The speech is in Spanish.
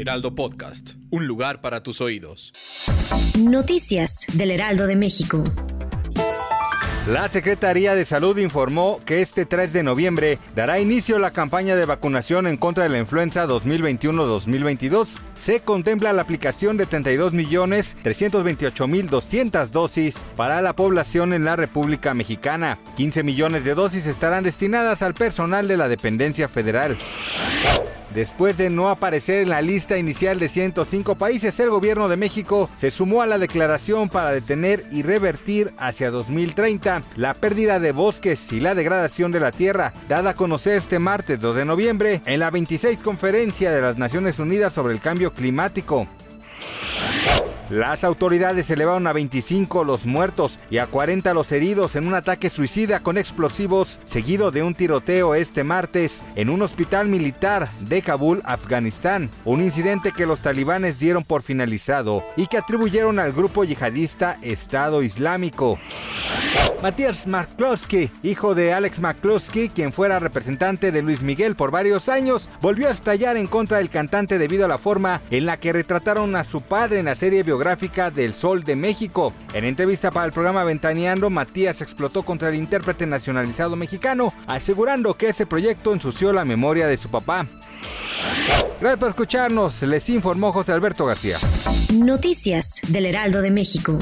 Heraldo Podcast. Un lugar para tus oídos. Noticias del Heraldo de México. La Secretaría de Salud informó que este 3 de noviembre dará inicio la campaña de vacunación en contra de la influenza 2021-2022. Se contempla la aplicación de 32.328.200 dosis para la población en la República Mexicana. 15 millones de dosis estarán destinadas al personal de la dependencia federal. Después de no aparecer en la lista inicial de 105 países, el gobierno de México se sumó a la declaración para detener y revertir hacia 2030 la pérdida de bosques y la degradación de la tierra, dada a conocer este martes 2 de noviembre en la 26 Conferencia de las Naciones Unidas sobre el Cambio Climático. Las autoridades elevaron a 25 los muertos y a 40 los heridos en un ataque suicida con explosivos seguido de un tiroteo este martes en un hospital militar de Kabul, Afganistán. Un incidente que los talibanes dieron por finalizado y que atribuyeron al grupo yihadista Estado Islámico. Matías McCloskey, hijo de Alex McCloskey, quien fuera representante de Luis Miguel por varios años, volvió a estallar en contra del cantante debido a la forma en la que retrataron a su padre en la serie biográfica del Sol de México. En entrevista para el programa Ventaneando, Matías explotó contra el intérprete nacionalizado mexicano, asegurando que ese proyecto ensució la memoria de su papá. Gracias por escucharnos, les informó José Alberto García. Noticias del Heraldo de México.